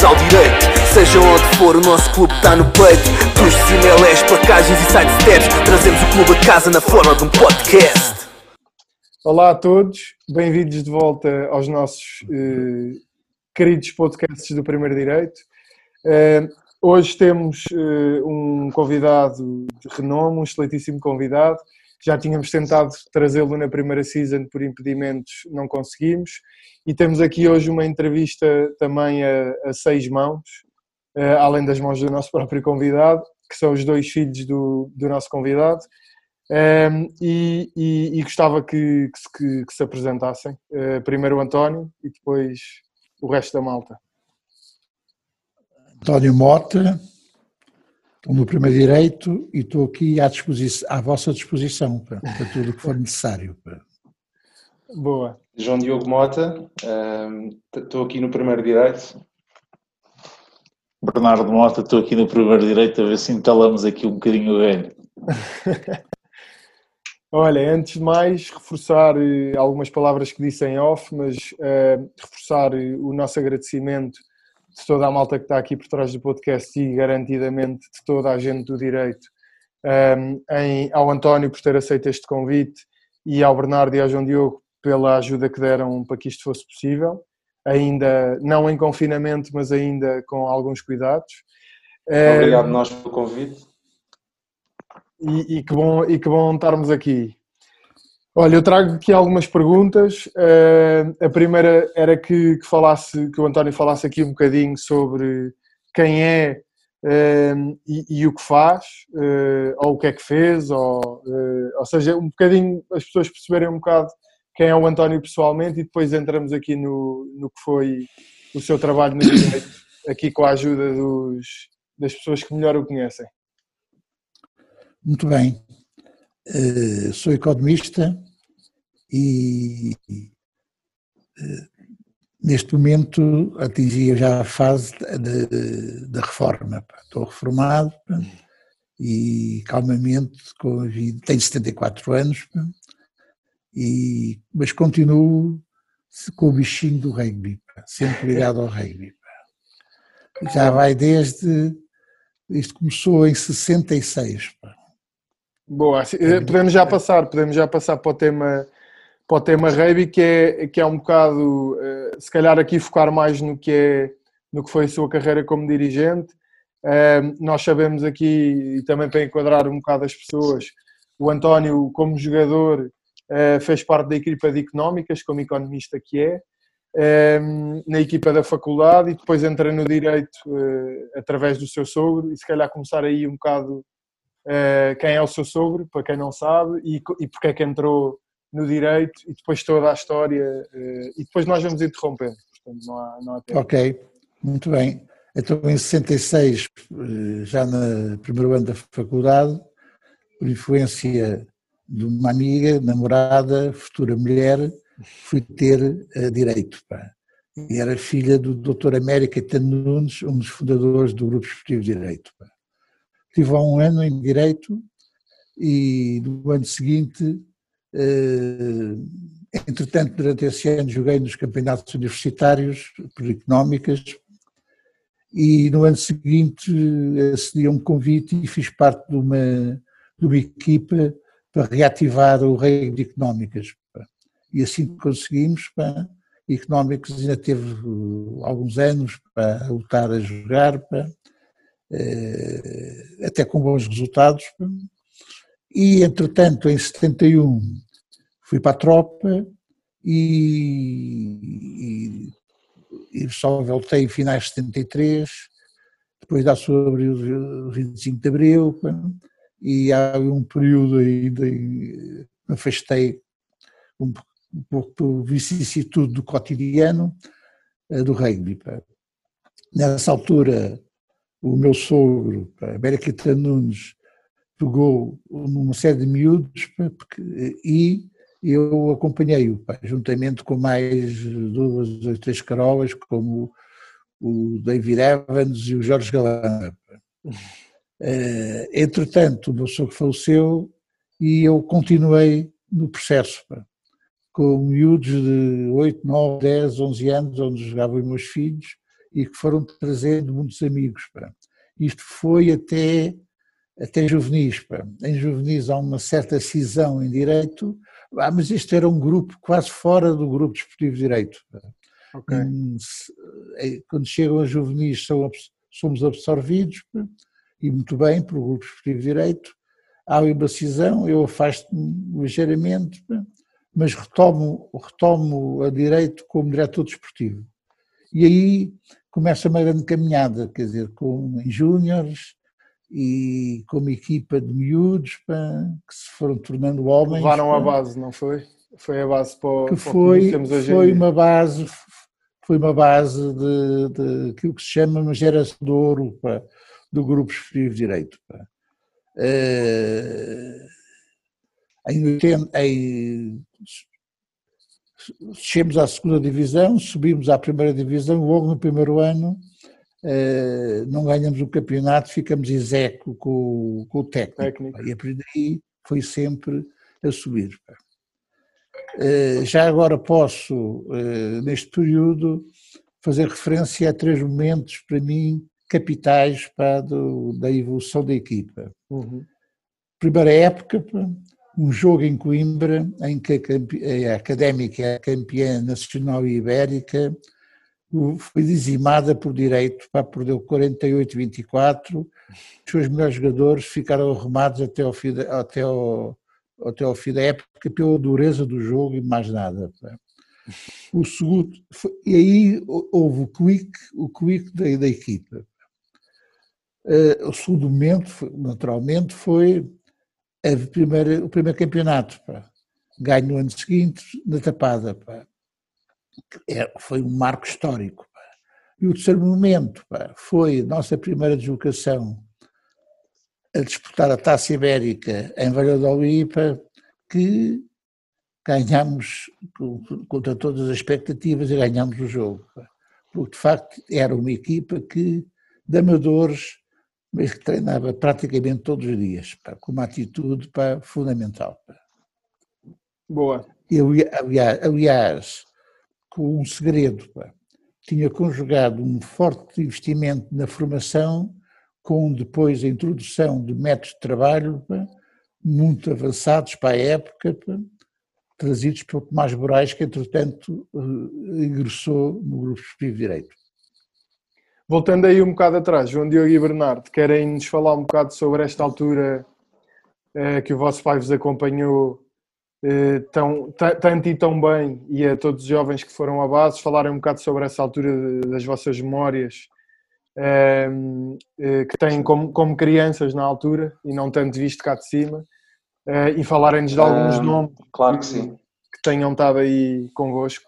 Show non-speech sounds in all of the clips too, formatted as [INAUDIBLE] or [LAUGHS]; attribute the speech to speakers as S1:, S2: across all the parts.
S1: bem-vindos ao direito. Seja onde for, o nosso clube está no peito. Dos CMLS, placagens e sidesteps, trazemos o clube a casa na forma de um podcast.
S2: Olá a todos, bem-vindos de volta aos nossos eh, queridos podcasts do Primeiro Direito. Eh, hoje temos eh, um convidado de renome, um excelentíssimo convidado. Já tínhamos tentado trazê-lo na primeira season por impedimentos, não conseguimos. E temos aqui hoje uma entrevista também a, a seis mãos, uh, além das mãos do nosso próprio convidado, que são os dois filhos do, do nosso convidado. Um, e, e, e, gostava que, que, que, que se apresentassem. Uh, primeiro o António e depois o resto da malta.
S3: António Mota, estou no primeiro direito e estou aqui à, disposição, à vossa disposição para, para tudo o que for necessário.
S2: Boa.
S4: João Diogo Mota, estou aqui no primeiro direito.
S5: Bernardo Mota, estou aqui no primeiro direito a ver se entalamos aqui um bocadinho o velho. [LAUGHS]
S2: Olha, antes de mais, reforçar eh, algumas palavras que disse em off, mas uh, reforçar eh, o nosso agradecimento de toda a malta que está aqui por trás do podcast e garantidamente de toda a gente do direito, um, em, ao António por ter aceito este convite e ao Bernardo e ao João Diogo pela ajuda que deram para que isto fosse possível, ainda não em confinamento, mas ainda com alguns cuidados.
S4: Obrigado nós pelo convite.
S2: E, e, que bom, e que bom estarmos aqui. Olha, eu trago aqui algumas perguntas. Uh, a primeira era que, que, falasse, que o António falasse aqui um bocadinho sobre quem é uh, e, e, o que faz, uh, ou o que é que fez, ou, ou seja, um bocadinho as pessoas perceberem um bocado quem é o António pessoalmente e depois entramos aqui no, no que foi o seu trabalho no direito, aqui com a ajuda dos, das pessoas que melhor o conhecem.
S3: Muito bem. Uh, sou economista e uh, neste momento atingi já a fase da reforma. Estou reformado e calmamente, com a vida, tenho 74 anos, e, mas continuo com o bichinho do rugby, sempre ligado ao rugby. Já vai desde. Isto começou em 66.
S2: Boa, eh, podemos já passar, podemos já passar para o tema, para o tema rugby, que é, que é um bocado, eh, se calhar aqui focar mais no que, é, no que foi a sua carreira como dirigente. Eh, nós sabemos aqui, e também para enquadrar um bocado as pessoas, o António, como jogador, uh, fez parte da equipa de económicas, como economista que é, ehm, na equipa da faculdade e depois entra no direito uh, através do seu sogro e se calhar começar aí um bocado quem é o seu sogro, para quem não sabe, e, e porque é que entrou no direito e depois toda a história uh, e depois nós vamos interrompendo, portanto não há, não há.
S3: Ok, muito bem. Então em 66, já no primeiro ano da faculdade, por influência de uma amiga, namorada, futura mulher, fui ter uh, direito. Pá. E era filha do Dr. América Tano Nunes, um dos fundadores do Grupo Esportivo Direito. Pá. Tive há um ano em Direito e no ano seguinte, entretanto, durante esse ano, joguei nos campeonatos universitários por económicas e no ano seguinte acedi a um convite e fiz parte de uma, de uma equipa para reativar o reino de económicas. E assim conseguimos, pá, económicos ainda teve uh, alguns anos para lutar a jogar, pá, eh, até com bons resultados. E, entretanto, em 71 fui para a tropa e, e, e só voltei em finais de 73, depois da sua abril, 25 de abril, e há um período ainda me afastei um, pouco por vicissitude do cotidiano eh, do rugby. Nessa altura, o meu sogro, América Nunes, pegou numa série de miúdos porque, e eu acompanhei-o, juntamente com mais duas ou três carolas, como o David Evans e o Jorge Galã. Eh, entretanto, o meu sogro faleceu e eu continuei no processo, com miúdos de 8, 9, 10, 11 anos, onde jogavam os meus filhos, e que foram trazendo muitos amigos. Pá. Isto foi até, até juvenis. Pá. Em juvenis há uma certa cisão em direito, ah, mas isto era um grupo quase fora do grupo desportivo de direito. Okay. Eh, quando chegam a juvenis somos absorvidos, pá, e muito bem, pelo grupo desportivo de direito. Há uma cisão, eu afasto-me ligeiramente, pá, mas retomo, retomo a direito como diretor desportivo. E aí começa uma grande caminhada, quer dizer, com em júniores e com uma equipa de miúdos pá, que se foram tornando homens.
S2: Levaram a base, não foi? Foi a base para,
S3: que foi, que foi uma base foi uma base de, de aquilo que se chama uma geração de ouro pá, do grupo esportivo direito. Pá. Uh, em 80, em, chegamos à segunda divisão, subimos à primeira divisão, logo no primeiro ano uh, não ganhamos o campeonato, ficamos execo com, com o técnico. técnico. E a partir daí foi sempre a subir. Uh, já agora posso, uh, neste período, fazer referência a três momentos para mim capitais para do, da evolução da equipa. Uhum. Primeira época, um jogo em Coimbra, em que a, a Académica é a campeã nacional e ibérica, foi dizimada por direito, para perder 48-24, os seus melhores jogadores ficaram arrumados até ao, fim da, até, ao, até ao fim da época pela dureza do jogo e mais nada. O segundo, foi, e aí houve o quick, o quick da, da equipa. Uh, o segundo momento, naturalmente, foi primeira, o primeiro campeonato, pá. ganho no ano seguinte na Tapada, pá. É, foi um marco histórico. Pá. E o terceiro momento pá, foi a nossa primeira deslocação a disputar a Taça Ibérica em Valladolid, que ganhámos contra todas as expectativas e ganhámos o jogo. Porque de facto era uma equipa que, de amadores, mas que treinava praticamente todos os dias, pá, com uma atitude pá, fundamental. Pá.
S2: Boa.
S3: Eu, aliás, com um segredo, pá, tinha conjugado um forte investimento na formação com depois a introdução de métodos de trabalho pá, muito avançados para a época, pá, trazidos pelo Tomás Moraes, que entretanto eh, ingressou no Grupo Esportivo Direito.
S2: Voltando aí um bocado atrás, João Diogo e Bernardo, querem nos falar um bocado sobre esta altura eh, que o vosso pai vos acompanhou tão, tanto e tão bem, e a todos os jovens que foram à base, falarem um bocado sobre essa altura das vossas memórias eh, eh, que têm como, como crianças na altura e não tanto visto cá de cima, eh, e falarem-nos de alguns nomes
S4: claro que, sim.
S2: que tenham estado aí convosco.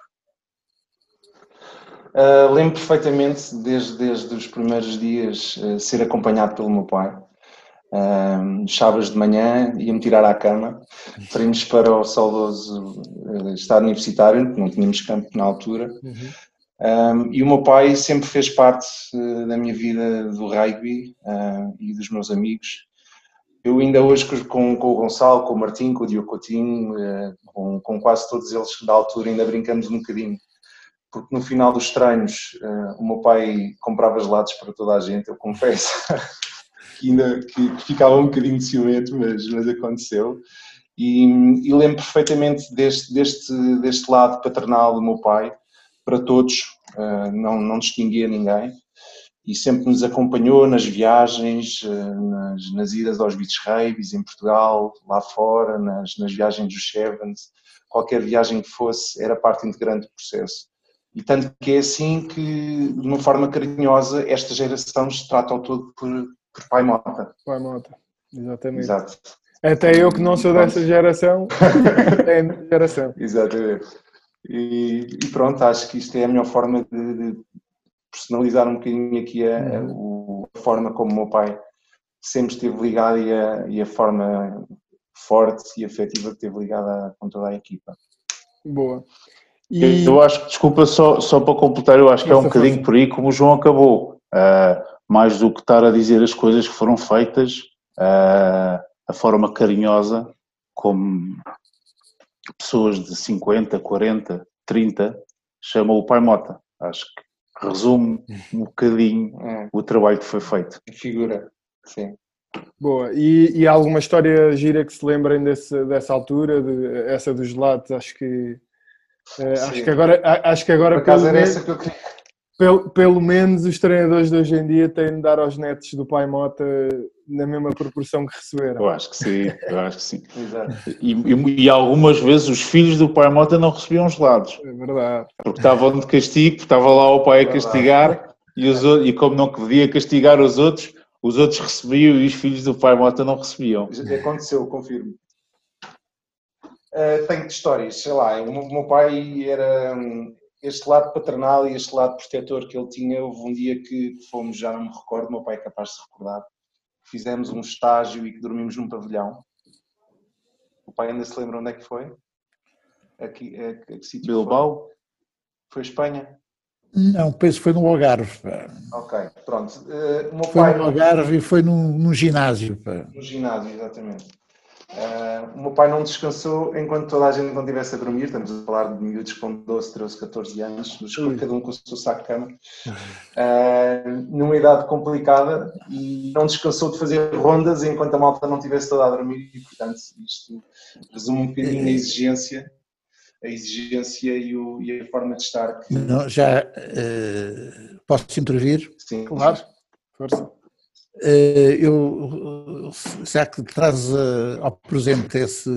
S4: Uh, lembro perfeitamente, desde, desde os primeiros dias, uh, ser acompanhado pelo meu pai. Uh, sábados de manhã ia-me tirar à cama para irmos para o saudoso estado universitário, não tínhamos campo na altura. Uhum. Um, e o meu pai sempre fez parte da minha vida do rugby e dos meus amigos. Eu ainda hoje com, com o Gonçalo, com o Martim, com o Diogo Coutinho, com, com quase todos eles da altura ainda brincamos um bocadinho porque no final dos treinos uh, o meu pai comprava gelados para toda a gente, eu confesso [LAUGHS] que ainda que, que, ficava um bocadinho de ciumento, mas, mas aconteceu. E, e, lembro perfeitamente deste, deste, deste lado paternal do meu pai, para todos, uh, não, não distinguia ninguém, e sempre nos acompanhou nas viagens, uh, nas, nas idas aos beach raves em Portugal, lá fora, nas, nas viagens dos Sevens, qualquer viagem que fosse, era parte integrante do processo. E tanto que é assim que, de uma forma carinhosa, esta geração se trata ao todo por, por Pai Mota.
S2: Pai Mota, exatamente.
S4: Exato.
S2: Até eu que não sou dessa geração, [LAUGHS] é a geração.
S4: Exatamente. E, e, pronto, acho que isto é a melhor forma de, de personalizar um bocadinho aqui a, a, uhum. a, forma como o meu pai sempre esteve ligado e a, e a forma forte e afetiva que esteve ligada com toda a equipa.
S2: Boa.
S5: E... Eu acho que, desculpa, só, só para completar, eu acho que é um bocadinho por aí como o João acabou. Uh, mais do que estar a dizer as coisas que foram feitas, uh, a forma carinhosa como pessoas de 50, 40, 30 chamam o pai Mota. Acho que resume um [LAUGHS] bocadinho
S4: É,
S5: o trabalho que foi feito.
S4: figura, sim.
S2: Boa. E, e há alguma história gira que se lembrem desse, dessa altura, de, essa dos gelados? Acho que eh, acho que agora, acho que
S4: Por
S2: agora
S4: acaso
S2: pelo,
S4: era essa que eu queria.
S2: Pelo, pelo menos os treinadores de hoje em dia têm de dar aos netos do pai Mota na mesma proporção que receberam.
S5: Eu acho que sim, eu acho que sim.
S4: Exato.
S5: E, e- e algumas vezes os filhos do pai Mota não recebiam gelados,
S2: É verdade.
S5: porque estavam de castigo, porque estava lá o pai a
S4: Verdade.
S5: castigar e, os, e como não podia castigar os outros, os outros recebiam e os filhos do pai Mota não recebiam.
S4: Aconteceu, confirmo. Uh, tenho histórias, sei lá, o meu, o meu pai era hum, este lado paternal e este lado protetor que ele tinha. Houve um dia que fomos, já não me recordo, o meu pai é capaz de se recordar, fizemos um estágio e que dormimos num pavilhão. O pai ainda se lembra onde é que foi? Aqui, a, que- a que sítio foi?
S5: Bilbao?
S4: Foi Espanha?
S3: Não, penso que foi no Algarve. pá.
S4: Ok, pronto. Uh,
S3: Foi
S4: pai
S3: no Algarve e foi num, num ginásio. pá.
S4: No ginásio, exatamente. Ah, o meu pai não descansou enquanto toda a gente não estivesse a dormir. Estamos a falar de miúdos com 12, 13, 14 anos, mas cada um com o seu saco de cama, Ah, numa idade complicada e não descansou de fazer rondas enquanto a malta não estivesse toda a dormir. E, portanto, isto resume um bocadinho a exigência, a exigência e, o- e a forma de estar. Que,
S3: Não, já eh, posso intervir?
S4: sim,
S2: Claro. Força.
S3: Eh, eu, já que traz eh, ao presente esse,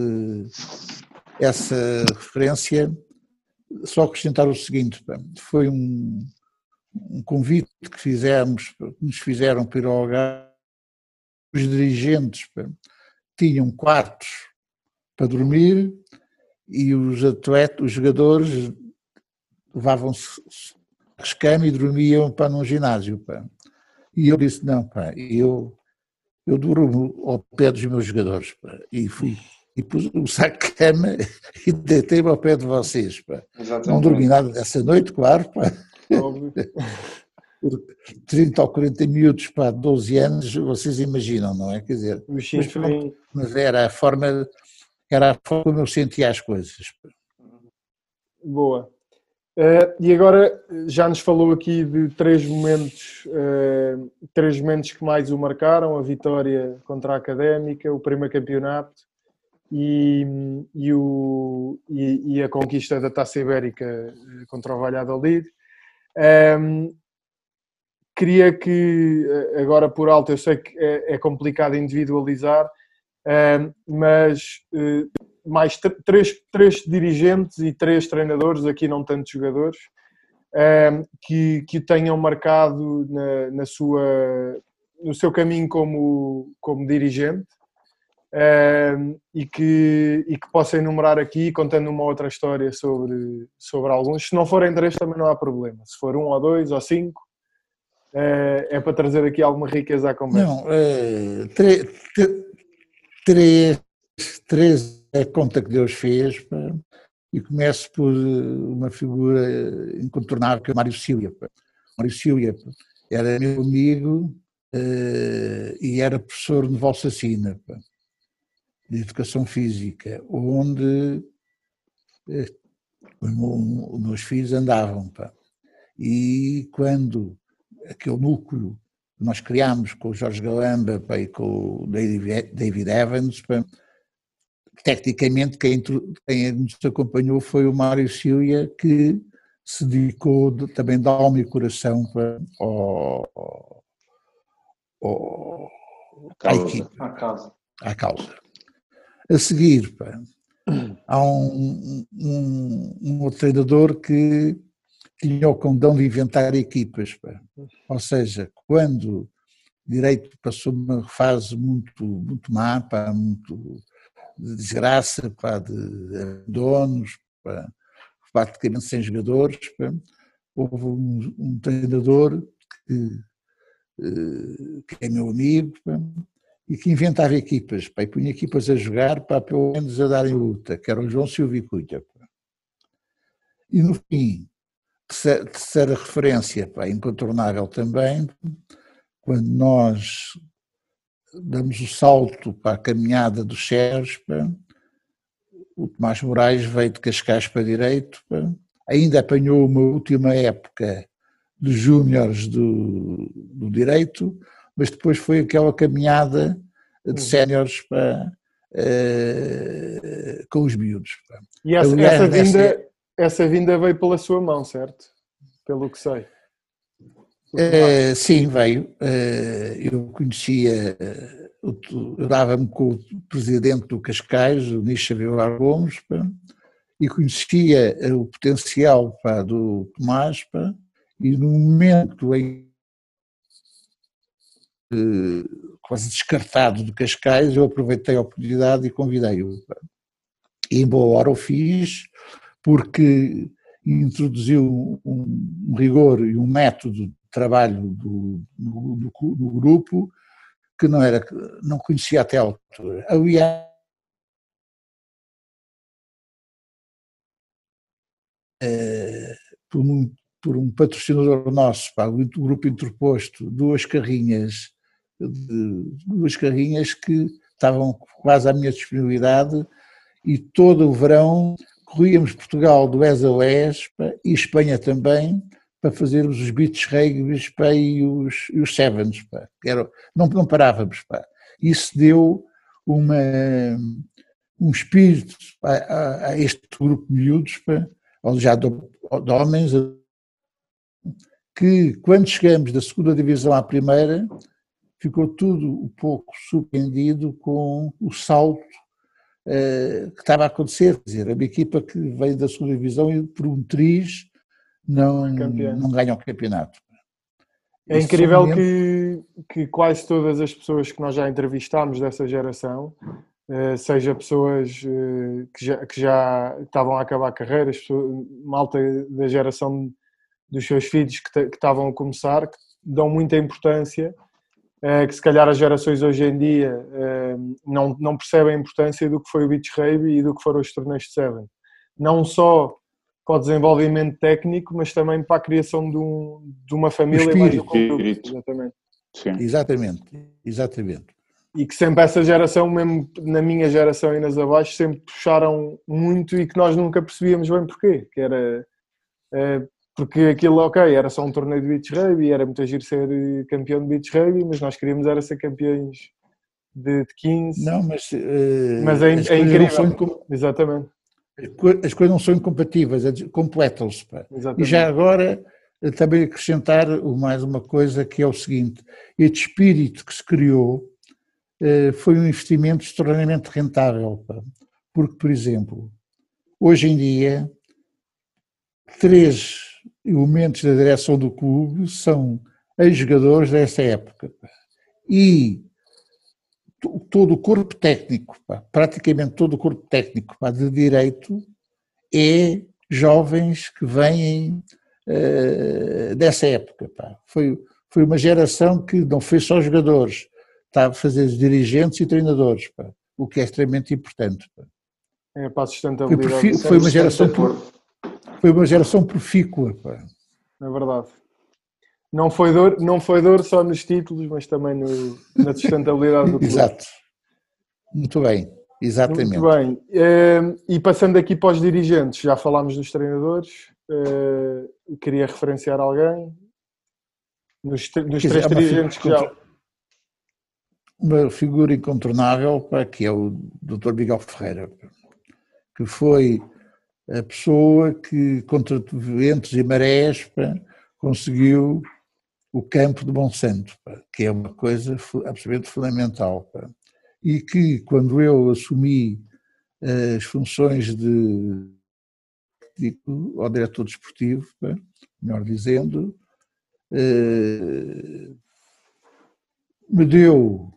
S3: essa referência, só acrescentar o seguinte: foi um, um convite que fizemos, que nos fizeram para ir ao Algarve. Os dirigentes tinham quartos para dormir e os atletas, os jogadores levavam-se rescame e dormiam para num ginásio. E eu disse, não, pá, eu, eu durmo ao pé dos meus jogadores, pá. E fui, e pus o saco de cama [LAUGHS] e deitei-me ao pé de vocês, pá.
S4: exatamente.
S3: Não dormi nada dessa noite, claro, pá.
S2: Óbvio. [LAUGHS]
S3: 30 ou 40 minutos, pá, 12 anos, vocês imaginam, não é? Quer dizer,
S2: O chinfrim.
S3: mas era a forma, era a forma como eu sentia as coisas.
S2: Boa. Eh, e agora já nos falou aqui de três momentos, eh, três momentos que mais o marcaram: a vitória contra a Académica, o primeiro campeonato e, e, o, e, e a conquista da Taça Ibérica eh, contra o Valladolid. Ehm, queria que, eh, agora por alto, eu sei que é, é complicado individualizar, ehm, mas eh, mais tr- três, três dirigentes e três treinadores, aqui não tantos jogadores, ehm, que, que tenham marcado na, na sua, no seu caminho como, como dirigente ehm, e, que, e que possa enumerar aqui, contando uma outra história sobre, sobre alguns. Se não forem três, também não há problema. Se for um ou dois ou cinco, eh, é para trazer aqui alguma riqueza à conversa.
S3: Não, tre- três, três é a conta que Deus fez, e começo por eh, uma figura incontornável, que é o Mário Silva. pá. Mário Silva pá, era meu amigo eh, e era professor de Valsacina, de Educação Física, onde eh, os meu- os meus filhos andavam. E quando aquele núcleo que nós criámos com o Jorge Galamba e com o David Evans, tecnicamente quem, quem nos acompanhou foi o Mário Silva, que se dedicou de- também de alma e coração pá, ao, ao, à
S5: Causa.
S3: equipe
S4: À causa.
S3: à causa. A seguir, pá, há um, um, um outro treinador que tinha o condão de inventar equipas. pá. Ou seja, quando o direito passou uma fase muito, muito má, pá, muito de desgraça, pá, de donos, pá, praticamente sem jogadores, pá, houve um, um treinador que, eh, que é meu amigo, pá, e que inventava equipas, pá, e punha equipas a jogar para pelo menos a darem luta, que era o João Silva e Cunha. E no fim, terceira referência, pá, incontornável também, quando nós damos o salto para a caminhada dos Sérgios, pá, o Tomás Moraes veio de Cascais para direito, pá, ainda apanhou uma última época de júniores do, do direito, mas depois foi aquela caminhada de uhum. séniores para, uh, com os miúdos.
S2: E essa, Aliás, essa, vinda, essa vinda veio pela sua mão, certo? Pelo que sei.
S3: Uh, sim, veio. Uh, eu conhecia, eu dava-me com o presidente do Cascais, o Nisha Vilar Gomes, e conhecia o potencial pá, do Tomás, pá, e no momento em quase descartado de Cascais, eu aproveitei a oportunidade e convidei-o. E em boa hora o fiz, porque introduziu um rigor e um método trabalho do, do, do, grupo que não era não conhecia até a altura. Aliás, eh, por, um, por um patrocinador nosso, pá, o grupo interposto, duas carrinhas, duas carrinhas que estavam quase à minha disponibilidade e todo o verão corríamos Portugal do ES a OES e Espanha também para fazermos os beats rugby e os, e os sevens. Pá. Era, não, não parávamos. Pá. Isso deu uma, um espírito a, a, a este grupo de miúdos, pá, já de, de homens, que quando chegamos da segunda divisão à primeira, ficou tudo um pouco surpreendido com o salto uh, que estava a acontecer. Quer dizer, a minha equipa que veio da segunda divisão e por um triz não, não ganha o campeonato.
S2: É incrível que, que quase todas as pessoas que nós já entrevistámos dessa geração, uh, seja pessoas uh, que, já, que já estavam a acabar carreiras, malta da geração dos seus filhos que, que estavam a começar, que dão muita importância eh, que se calhar as gerações hoje em dia eh, não, não percebem a importância do que foi o Beach Rugby e do que foram os torneios de Seven. Não só para o desenvolvimento técnico, mas também para a criação de, um, de uma família
S3: mais
S2: conjunto. Exatamente.
S3: Sim. Exatamente, exatamente.
S2: E que sempre essa geração, mesmo na minha geração e nas abaixo, sempre puxaram muito e que nós nunca percebíamos bem porquê. Que era eh, porque aquilo, ok, era só um torneio de beach rugby, era muito agir ser campeão de beach rugby, mas nós queríamos era ser campeões de, de 15.
S3: Não, mas, uh,
S2: mas é, é incrível. São, Exatamente.
S3: As coisas não são incompatíveis, completam-se. E já agora eh, também acrescentar mais uma coisa que é o seguinte: este espírito que se criou uh, foi um investimento extraordinariamente rentável. Pá. Porque, por exemplo, hoje em dia, três elementos da direção do clube são ex-jogadores dessa época. E todo o corpo técnico, praticamente todo o corpo técnico de direito é jovens que vêm uh, dessa época. Foi, foi uma geração que não foi só jogadores, está a fazer dirigentes e treinadores, o que é extremamente importante.
S2: É para a sustentabilidade.
S3: Foi, foi uma geração foi uma geração profícua. Pá.
S2: É verdade. Não foi, dor, não foi dor só nos títulos, mas também no, na sustentabilidade do [LAUGHS] clube.
S3: Exato. Muito bem, exatamente.
S2: Muito bem. Ehm, e passando aqui para os dirigentes, já falámos dos treinadores, eh, queria referenciar alguém. Nos, nos três dirigentes que já.
S3: Uma figura incontornável, para que é o Dr. Miguel Ferreira, que foi a pessoa que, contra ventos e marés, conseguiu o campo de Monsanto, que é uma coisa absolutamente fundamental. E que, quando eu assumi as funções de, de ao diretor desportivo, melhor dizendo, eh, me deu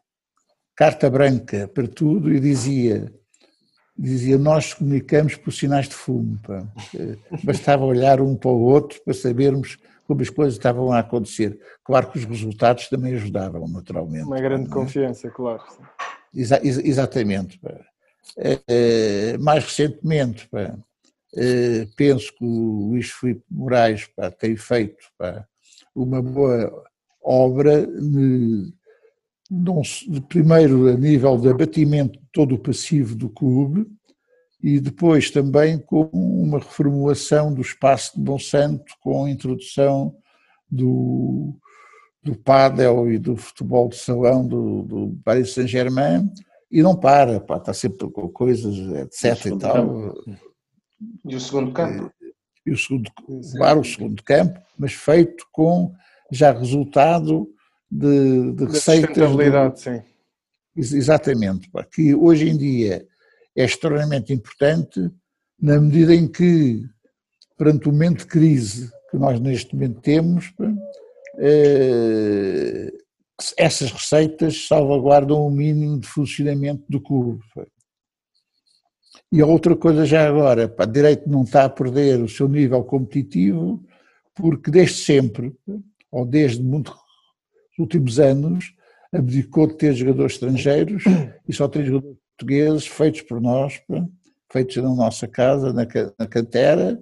S3: carta branca para tudo e dizia dizia nós comunicamos por sinais de fumo. Eh, bastava olhar um para o outro para sabermos como as coisas estavam a acontecer. Claro que os resultados também ajudavam, naturalmente.
S2: Uma grande é? confiança, claro.
S3: Exa exatamente. Pá. É, mais recentemente, pá, é, penso que o Luís Filipe Moraes pá, tem feito pá, uma boa obra de, de, primeiro a nível de abatimento de todo o passivo do clube e depois também com uma reformulação do espaço de Bom Santo com a introdução do, do pádel e do futebol de salão do, do Paris Saint-Germain e não para, pá, está sempre com coisas, etc e, tal. Campo.
S4: E o segundo campo?
S3: E o segundo, claro, o segundo campo, mas feito com já resultado de, de receitas.
S2: De, sim.
S3: Exatamente, pá, que hoje em dia é extremamente importante na medida em que, perante o momento de crise que nós neste momento temos, eh, essas receitas salvaguardam o mínimo de funcionamento do clube. E a outra coisa já agora, a direito não está a perder o seu nível competitivo, porque desde sempre, ou desde muitos últimos anos, abdicou de ter jogadores estrangeiros e só tem jogadores portugueses feitos por nós, feitos na nossa casa, na, na cantera,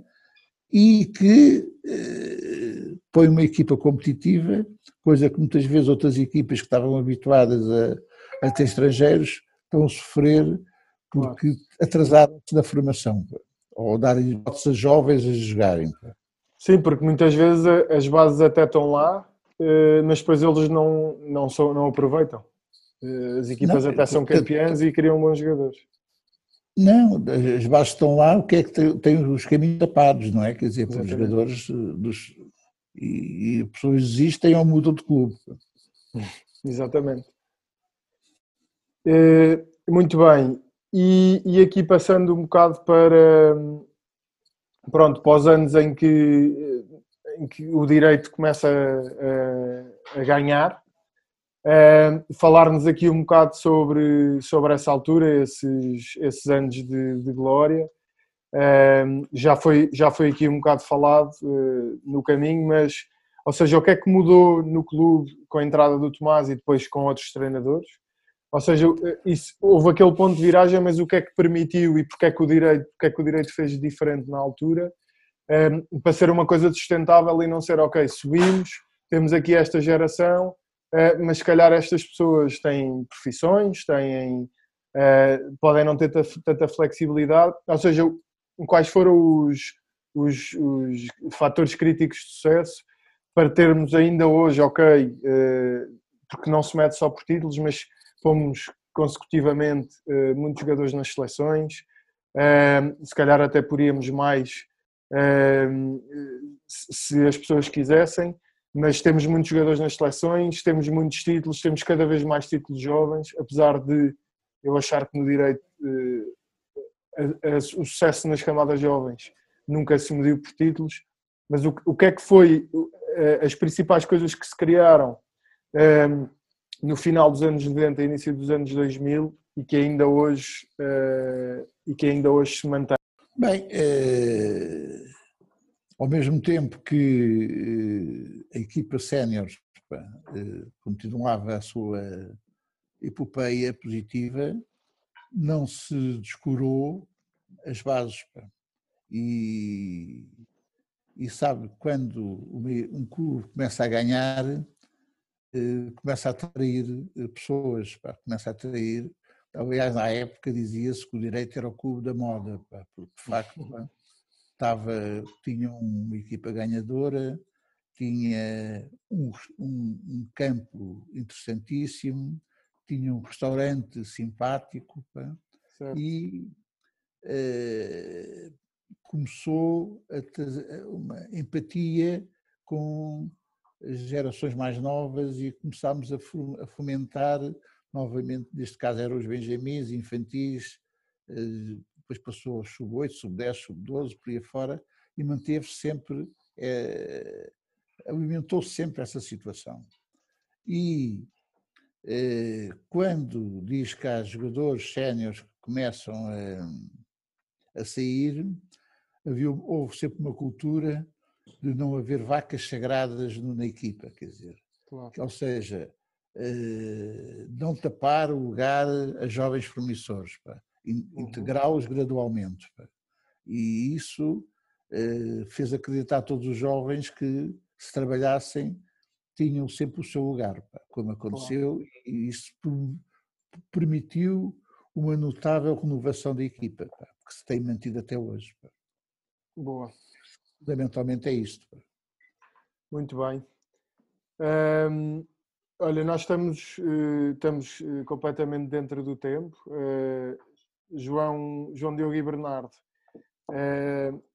S3: e que eh, põe uma equipa competitiva, coisa que muitas vezes outras equipas que estavam habituadas a, a ter estrangeiros estão a sofrer porque atrasaram-se na formação, ou darem hipóteses a jovens a jogarem.
S2: Sim, porque muitas vezes as bases até estão lá, eh, mas depois eles não, não, são, não aproveitam. Eh, as equipas não, até são campeãs e criam bons jogadores.
S3: Não, as bases estão lá, o que é que tem, tem os caminhos tapados, não é? Quer dizer, os jogadores eh, dos, e, e pessoas existem ou mudam de clube.
S2: Exatamente. É, muito bem. E, e, aqui passando um bocado para pronto, para os anos em que, em que o direito começa a, a ganhar, Falar-nos aqui um bocado sobre, sobre essa altura, esses, esses anos de, de glória. Já, foi, já foi aqui um bocado falado uh, no caminho, mas, ou seja, o que é que mudou no clube com a entrada do Tomás e depois com outros treinadores? Ou seja, isso, houve aquele ponto de viragem, mas o que é que permitiu e porque é que o direito, porque é que o direito fez diferente na altura para ser uma coisa sustentável e não ser, ok, subimos, temos aqui esta geração, eh, mas se calhar estas pessoas têm profissões, têm, eh, podem não ter tanta flexibilidade, ou seja, quais foram os, os, os fatores críticos de sucesso? Para termos ainda hoje, ok, eh, porque não se mede só por títulos, mas fomos consecutivamente muitos jogadores nas seleções, se calhar até poríamos mais se as pessoas quisessem, mas temos muitos jogadores nas seleções, temos muitos títulos, temos cada vez mais títulos jovens, apesar de eu achar que no direito eh, o sucesso nas camadas jovens nunca se mediu por títulos, mas o, o que é que foi eh, as principais coisas que se criaram ehm, no final dos anos 90 e início dos anos 2000 e que ainda hoje, eh, e que ainda hoje se mantém?
S3: Bem, ao mesmo tempo que eh, a equipa sénior eh, continuava a sua epopeia positiva, não se descurou as bases. E, e sabe, quando um clube começa a ganhar, eh, começa a atrair pessoas, começa a atrair. Aliás, na época dizia-se que o direito era o clube da moda, porque de facto estava, tinha uma equipa ganhadora, tinha um, um, um campo interessantíssimo, tinha um restaurante simpático pá, e uh, começou a ter uma empatia com as gerações mais novas e começámos a fomentar novamente, neste caso eram os benjamins, infantis, eh, depois passou aos sub-8, sub-10, sub-12, por aí fora, e manteve sempre, é, alimentou sempre essa situação. E é, quando diz que há jogadores séniores que começam a, a sair, havia, houve sempre uma cultura de não haver vacas sagradas na equipa, quer dizer, claro. ou seja, eh, não tapar o lugar a jovens promissores. Pá. Uhum. integrá-los gradualmente. E isso eh, fez acreditar a todos os jovens que, se trabalhassem, tinham sempre o seu lugar, como aconteceu, e isso permitiu uma notável renovação da equipa, que se tem mantido até hoje.
S2: Boa.
S3: Fundamentalmente é isto.
S2: Muito bem. Olha, nós estamos, uh, estamos uh, completamente dentro do tempo. João, João Diogo e Bernardo,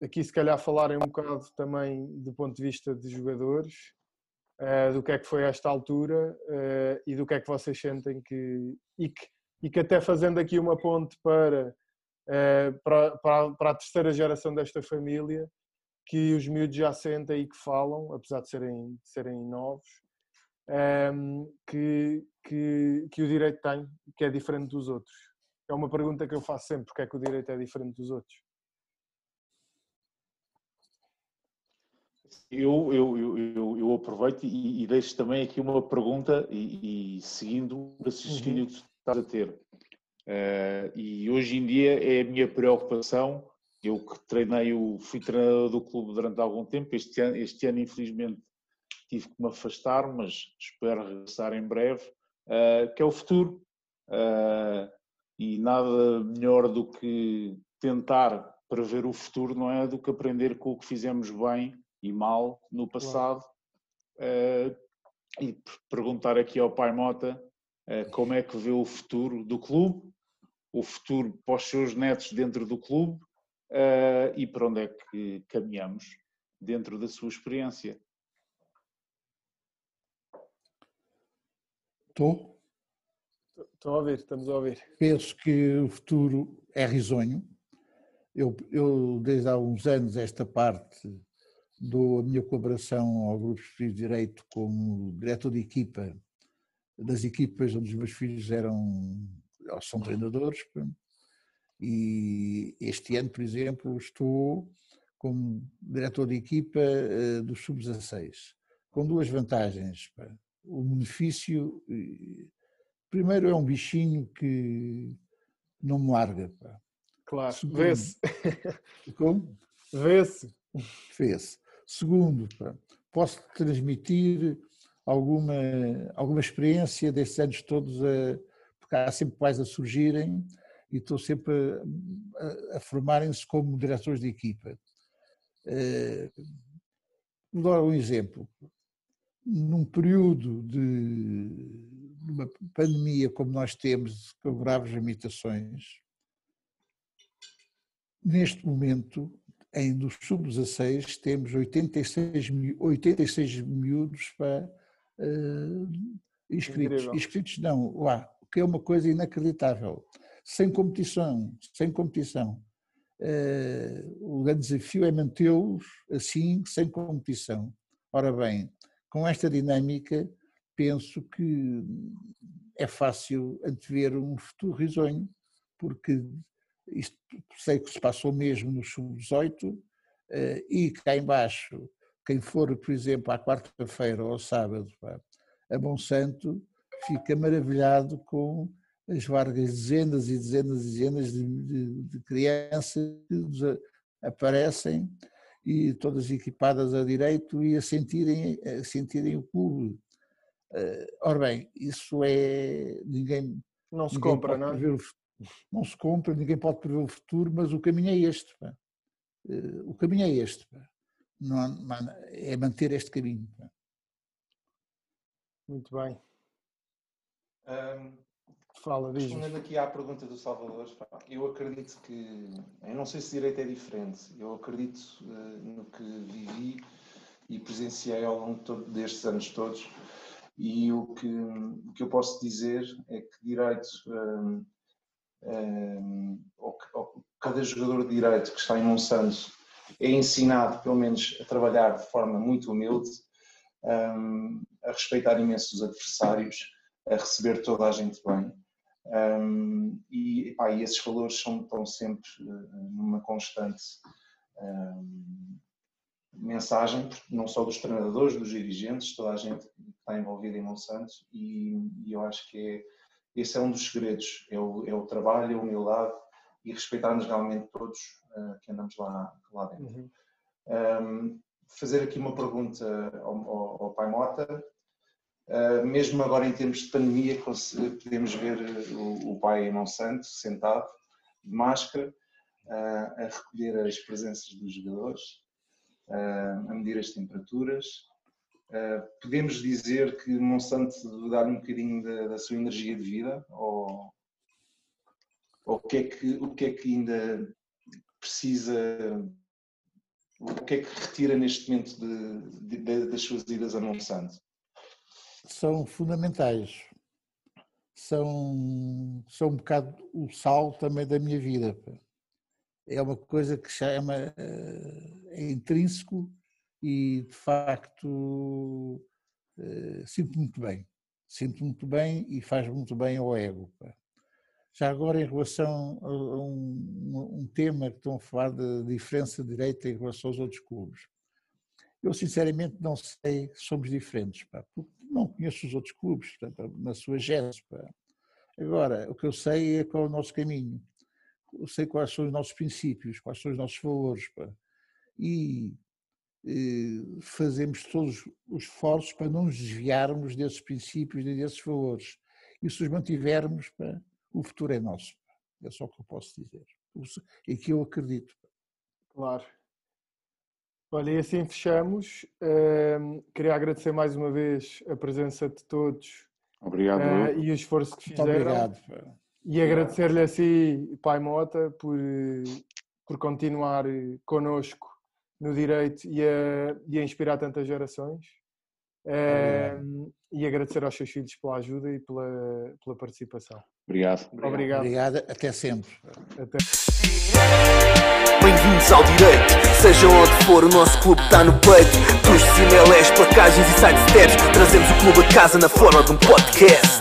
S2: aqui se calhar falarem um bocado também do ponto de vista de jogadores, do que é que foi esta altura e do que é que vocês sentem que e, que. e que até fazendo aqui uma ponte para, para, para, para a terceira geração desta família, que os miúdos já sentem e que falam, apesar de serem, de serem novos, que, que, que o direito tem, que é diferente dos outros. É uma pergunta que eu faço sempre, porque é que o direito é diferente dos outros?
S5: Eu, eu, eu, eu, aproveito e, e deixo também aqui uma pergunta e, e seguindo o raciocínio uhum. que tu estás a ter. Uh, e hoje em dia é a minha preocupação eu que treinei, o, fui treinador do clube durante algum tempo, este ano, este ano infelizmente tive que me afastar, mas espero regressar em breve, uh, que é o futuro. Uh, e nada melhor do que tentar prever o futuro, não é? Do que aprender com o que fizemos bem e mal no passado. Uh, e perguntar aqui ao Pai Mota como é que vê o futuro do clube, o futuro para os seus netos dentro do clube uh, e para onde é que caminhamos dentro da sua experiência.
S3: Estou?
S2: Estou a ouvir, estamos a ouvir.
S3: Penso que o futuro é risonho. Eu, eu desde há uns anos, esta parte, dou a minha colaboração ao Grupo de Direito como diretor de equipa das equipas onde os meus filhos eram, são treinadores, e este ano, por exemplo, estou como diretor de equipa eh, do Sub-16, com duas vantagens. O benefício, primeiro, é um bichinho que não me larga.
S2: Claro, vê-se.
S3: Como?
S2: Vê-se.
S3: Vê-se. Segundo, posso transmitir alguma, alguma experiência desses anos todos, a, porque há sempre pais a surgirem e estou sempre a, a formarem-se como diretores de equipa. Uh, vou dar um exemplo. Num período de uma pandemia como nós temos, com graves limitações, neste momento, em dos sub-16, temos 86, 86 miúdos para uh, inscritos. Incrível. Inscritos não, lá, o que é uma coisa inacreditável sem competição, sem competição. Uh, o grande desafio é mantê-los assim, sem competição. Ora bem, com esta dinâmica, penso que é fácil antever um futuro risonho, porque isto sei que se passou mesmo no sub-18 uh, e cá embaixo, quem for, por exemplo, à quarta-feira ou ao sábado a Monsanto, fica maravilhado com as várias dezenas e dezenas e dezenas de, de, de crianças que aparecem e todas equipadas a direito e a sentirem, a sentirem o clube. Uh, ora bem, isso é. Ninguém.
S2: Não se ninguém compra, não é?
S3: O, não se compra, ninguém pode prever o futuro, mas o caminho é este. Uh, o caminho é este. Não, é manter este caminho.
S2: Muito bem.
S4: Um, Fala, diz Respondendo aqui à pergunta do Salvador, eu acredito que, eu não sei se direito é diferente, eu acredito uh, no que vivi e presenciei ao longo todo, destes anos todos e o que, o que eu posso dizer é que direito, um, um, ou, ou, cada jogador de direito que está em Monsanto é ensinado, pelo menos, a trabalhar de forma muito humilde, um, a respeitar imenso os adversários, a receber toda a gente bem. Um, e, epá, e, esses valores são, estão sempre uh, numa constante um, mensagem, não só dos treinadores, dos dirigentes, toda a gente que está envolvida em Monsanto, e, e eu acho que é, esse é um dos segredos: é o, é o trabalho, a humildade e respeitarmos realmente todos uh, que andamos lá, lá dentro. Uhum. Um, fazer aqui uma pergunta ao, ao, ao Pai Mota. Uh, mesmo agora em termos de pandemia, podemos ver o, o pai em Monsanto sentado, de máscara, uh, a recolher as presenças dos jogadores, a medir as temperaturas, podemos dizer que Monsanto dá um bocadinho da, da, sua energia de vida? Ou, ou o, que é que, o que é que ainda precisa, o que é que retira neste momento de, de, das suas idas a Monsanto?
S3: São fundamentais. São, são um bocado o sal também da minha vida. É uma coisa que chama, eh, é intrínseco e de facto eh, sinto muito bem. Sinto muito bem e faz muito bem ao ego. Já agora, em relação a um, um tema que estão a falar da diferença de direita em relação aos outros clubes, eu sinceramente não sei se somos diferentes, pá, porque não conheço os outros clubes, portanto, na sua gênese. Agora, o que eu sei é qual é o nosso caminho, eu sei quais são os nossos princípios, quais são os nossos valores, pá, e fazemos todos os esforços para não nos desviarmos desses princípios e desses valores. E se os mantivermos, pá, o futuro é nosso. É só o que eu posso dizer. E que eu acredito.
S2: Claro. Olha, e assim fechamos. Uh, queria agradecer mais uma vez a presença de todos.
S5: Obrigado. Uh,
S2: e o esforço que fizeram. Muito obrigado. E agradecer-lhe a si, Pai Mota, por, por continuar connosco no direito e a, e a inspirar tantas gerações. Uh, e agradecer aos seus filhos pela ajuda e pela, pela participação.
S5: Obrigado.
S2: Obrigado.
S3: Obrigado. Até sempre.
S2: Até.
S1: Bem-vindos ao direito. Seja onde for, o nosso clube está no peito. Dos CMLS, placagens e sidesteps. Trazemos o clube a casa na forma de um podcast.